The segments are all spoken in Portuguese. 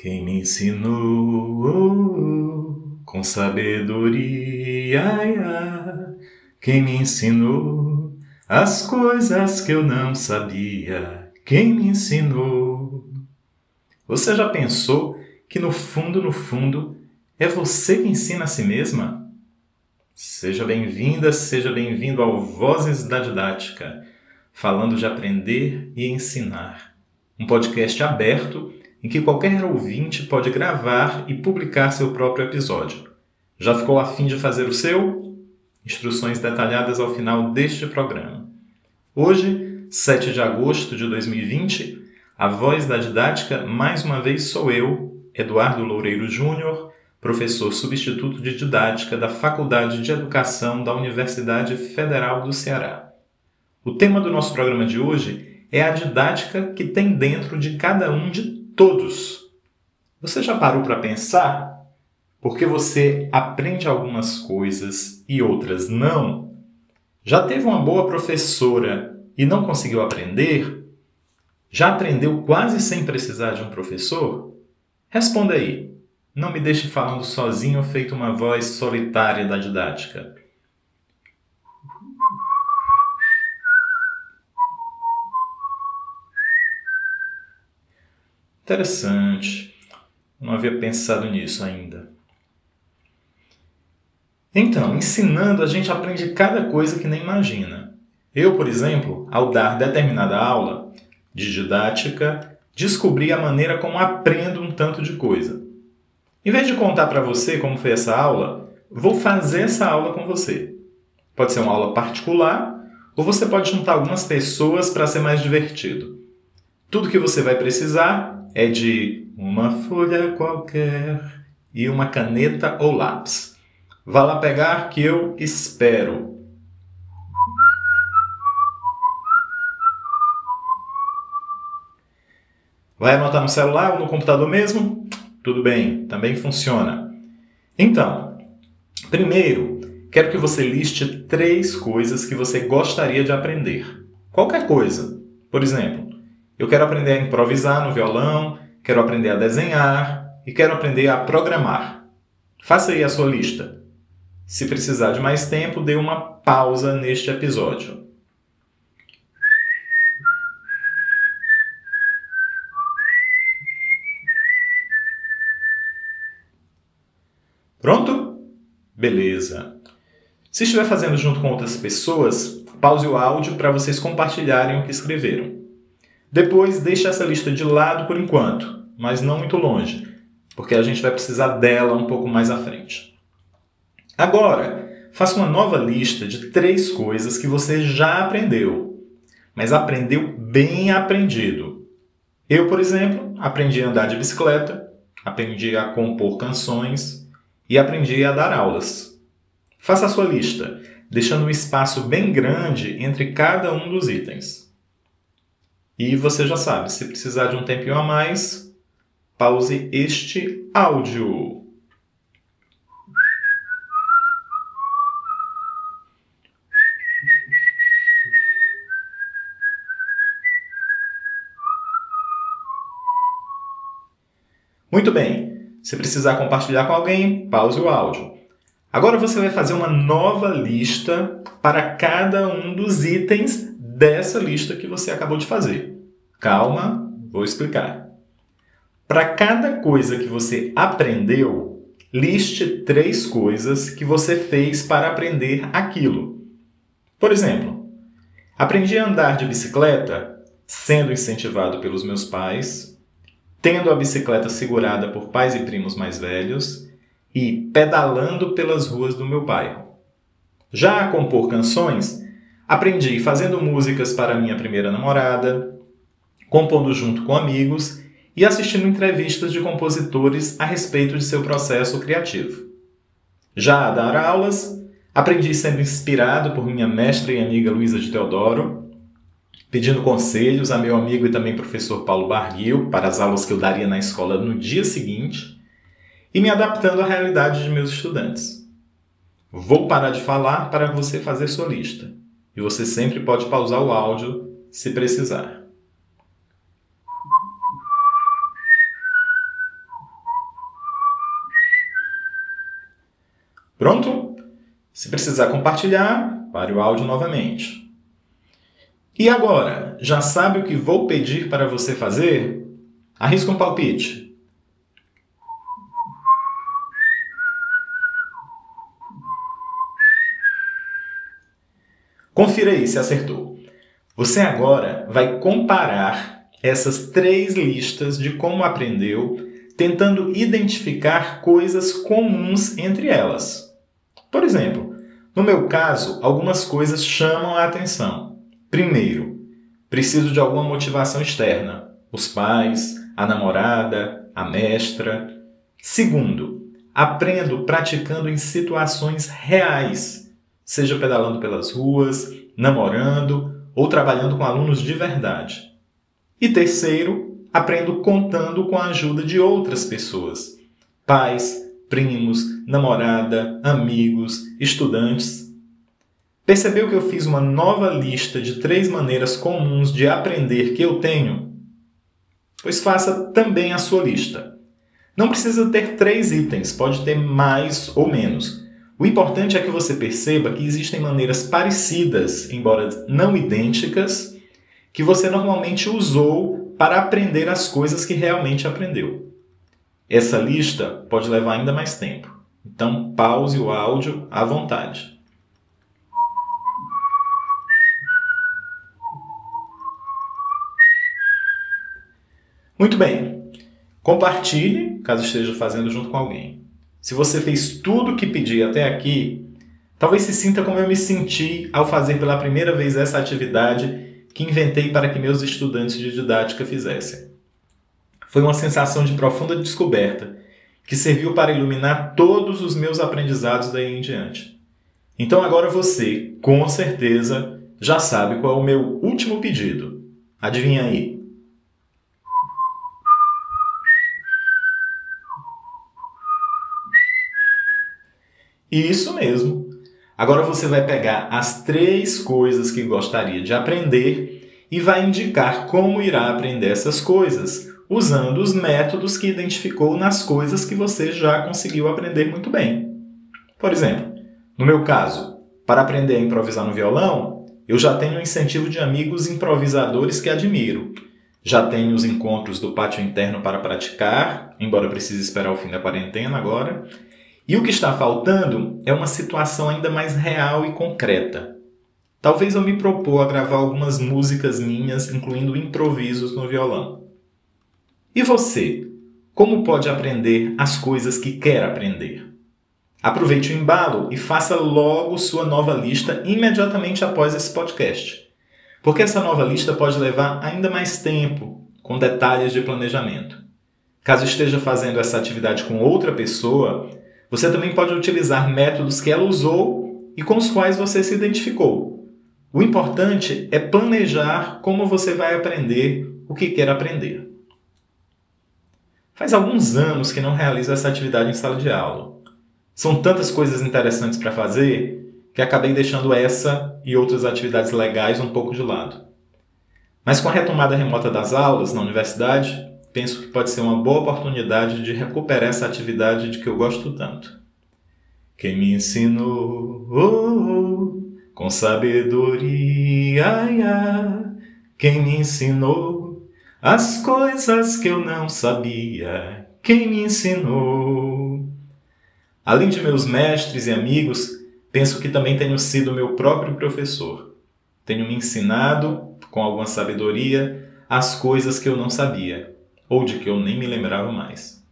Quem me ensinou com sabedoria, quem me ensinou as coisas que eu não sabia, quem me ensinou. Você já pensou que no fundo, no fundo, é você que ensina a si mesma? Seja bem-vinda, seja bem-vindo ao Vozes da Didática, falando de aprender e ensinar. Um podcast aberto em que qualquer ouvinte pode gravar e publicar seu próprio episódio. Já ficou afim de fazer o seu? Instruções detalhadas ao final deste programa. Hoje, 7 de agosto de 2020, a voz da didática mais uma vez sou eu, Eduardo Loureiro Júnior, professor substituto de didática da Faculdade de Educação da Universidade Federal do Ceará. O tema do nosso programa de hoje é a didática que tem dentro de cada um de todos. Você já parou para pensar? Porque você aprende algumas coisas e outras não? Já teve uma boa professora e não conseguiu aprender? Já aprendeu quase sem precisar de um professor? Responda aí. Não me deixe falando sozinho feito uma voz solitária da didática. Interessante. Não havia pensado nisso ainda. Então, ensinando, a gente aprende cada coisa que nem imagina. Eu, por exemplo, ao dar determinada aula de didática, descobri a maneira como aprendo um tanto de coisa. Em vez de contar para você como foi essa aula, vou fazer essa aula com você. Pode ser uma aula particular ou você pode juntar algumas pessoas para ser mais divertido. Tudo que você vai precisar é de uma folha qualquer e uma caneta ou lápis. Vá lá pegar que eu espero. Vai anotar no celular ou no computador mesmo? Tudo bem, também funciona. Então, primeiro, quero que você liste três coisas que você gostaria de aprender. Qualquer coisa. Por exemplo, eu quero aprender a improvisar no violão, quero aprender a desenhar e quero aprender a programar. Faça aí a sua lista. Se precisar de mais tempo, dê uma pausa neste episódio. Pronto? Beleza. Se estiver fazendo junto com outras pessoas, pause o áudio para vocês compartilharem o que escreveram. Depois, deixe essa lista de lado por enquanto, mas não muito longe, porque a gente vai precisar dela um pouco mais à frente. Agora, faça uma nova lista de três coisas que você já aprendeu, mas aprendeu bem aprendido. Eu, por exemplo, aprendi a andar de bicicleta, aprendi a compor canções e aprendi a dar aulas. Faça a sua lista, deixando um espaço bem grande entre cada um dos itens. E você já sabe, se precisar de um tempinho a mais, pause este áudio. Muito bem. Se precisar compartilhar com alguém, pause o áudio. Agora você vai fazer uma nova lista para cada um dos itens dessa lista que você acabou de fazer. Calma, vou explicar. Para cada coisa que você aprendeu, liste três coisas que você fez para aprender aquilo. Por exemplo, aprendi a andar de bicicleta sendo incentivado pelos meus pais, tendo a bicicleta segurada por pais e primos mais velhos e pedalando pelas ruas do meu bairro. Já a compor canções, Aprendi fazendo músicas para minha primeira namorada, compondo junto com amigos e assistindo entrevistas de compositores a respeito de seu processo criativo. Já a dar aulas, aprendi sendo inspirado por minha mestra e amiga Luísa de Teodoro, pedindo conselhos a meu amigo e também professor Paulo Barguil para as aulas que eu daria na escola no dia seguinte, e me adaptando à realidade de meus estudantes. Vou parar de falar para você fazer sua lista. E você sempre pode pausar o áudio se precisar. Pronto? Se precisar compartilhar, pare o áudio novamente. E agora, já sabe o que vou pedir para você fazer? Arrisca um palpite. Confira aí se acertou. Você agora vai comparar essas três listas de como aprendeu, tentando identificar coisas comuns entre elas. Por exemplo, no meu caso, algumas coisas chamam a atenção. Primeiro, preciso de alguma motivação externa. Os pais, a namorada, a mestra. Segundo, aprendo praticando em situações reais, seja pedalando pelas ruas, namorando ou trabalhando com alunos de verdade. E terceiro, aprendo contando com a ajuda de outras pessoas, pais, primos, namorada, amigos, estudantes. Percebeu que eu fiz uma nova lista de três maneiras comuns de aprender que eu tenho? Pois faça também a sua lista. Não precisa ter três itens, pode ter mais ou menos. O importante é que você perceba que existem maneiras parecidas, embora não idênticas, que você normalmente usou para aprender as coisas que realmente aprendeu. Essa lista pode levar ainda mais tempo, então pause o áudio à vontade. Muito bem. Compartilhe, caso esteja fazendo junto com alguém. Se você fez tudo o que pedi até aqui, talvez se sinta como eu me senti ao fazer pela primeira vez essa atividade que inventei para que meus estudantes de didática fizessem. Foi uma sensação de profunda descoberta que serviu para iluminar todos os meus aprendizados daí em diante. Então agora você, com certeza, já sabe qual é o meu último pedido. Adivinha aí? Isso mesmo. Agora você vai pegar as três coisas que gostaria de aprender e vai indicar como irá aprender essas coisas, usando os métodos que identificou nas coisas que você já conseguiu aprender muito bem. Por exemplo, no meu caso, para aprender a improvisar no violão, eu já tenho o incentivo de amigos improvisadores que admiro. Já tenho os encontros do pátio interno para praticar, embora precise esperar o fim da quarentena agora. E o que está faltando é uma situação ainda mais real e concreta. Talvez eu me propor a gravar algumas músicas minhas, incluindo improvisos no violão. E você? Como pode aprender as coisas que quer aprender? Aproveite o embalo e faça logo sua nova lista imediatamente após esse podcast. Porque essa nova lista pode levar ainda mais tempo, com detalhes de planejamento. Caso esteja fazendo essa atividade com outra pessoa, você também pode utilizar métodos que ela usou e com os quais você se identificou. O importante é planejar como você vai aprender o que quer aprender. Faz alguns anos que não realizo essa atividade em sala de aula. São tantas coisas interessantes para fazer que acabei deixando essa e outras atividades legais um pouco de lado. Mas com a retomada remota das aulas na universidade, penso que pode ser uma boa oportunidade de recuperar essa atividade de que eu gosto tanto. Quem me ensinou oh, oh, com sabedoria, quem me ensinou as coisas que eu não sabia, quem me ensinou. Além de meus mestres e amigos, penso que também tenho sido meu próprio professor. Tenho me ensinado, com alguma sabedoria, as coisas que eu não sabia ou de que eu nem me lembrava mais.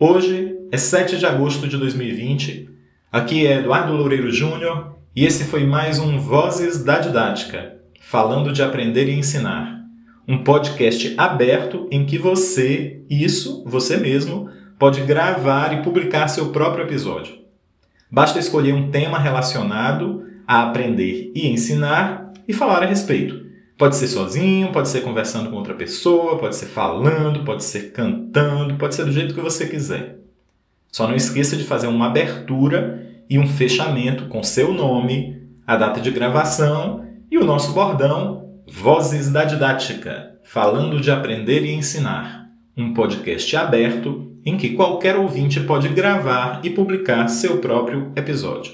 Hoje é 7 de agosto de 2020, aqui é Eduardo Loureiro Júnior e esse foi mais um Vozes da Didática, falando de aprender e ensinar. Um podcast aberto em que você, isso, você mesmo, pode gravar e publicar seu próprio episódio. Basta escolher um tema relacionado a aprender e ensinar e falar a respeito. Pode ser sozinho, pode ser conversando com outra pessoa, pode ser falando, pode ser cantando, pode ser do jeito que você quiser. Só não esqueça de fazer uma abertura e um fechamento com seu nome, a data de gravação e o nosso bordão Vozes da Didática, falando de aprender e ensinar, um podcast aberto em que qualquer ouvinte pode gravar e publicar seu próprio episódio.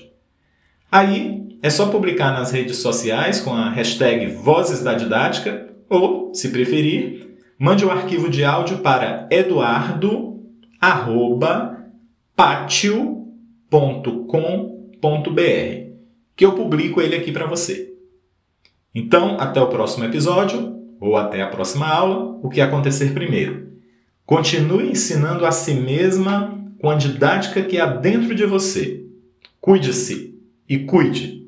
Aí é só publicar nas redes sociais com a hashtag Vozes da Didática ou, se preferir, mande o arquivo de áudio para eduardo.patio.com.br que eu publico ele aqui para você. Então, até o próximo episódio ou até a próxima aula, o que acontecer primeiro. Continue ensinando a si mesma com a didática que há dentro de você. Cuide-se e cuide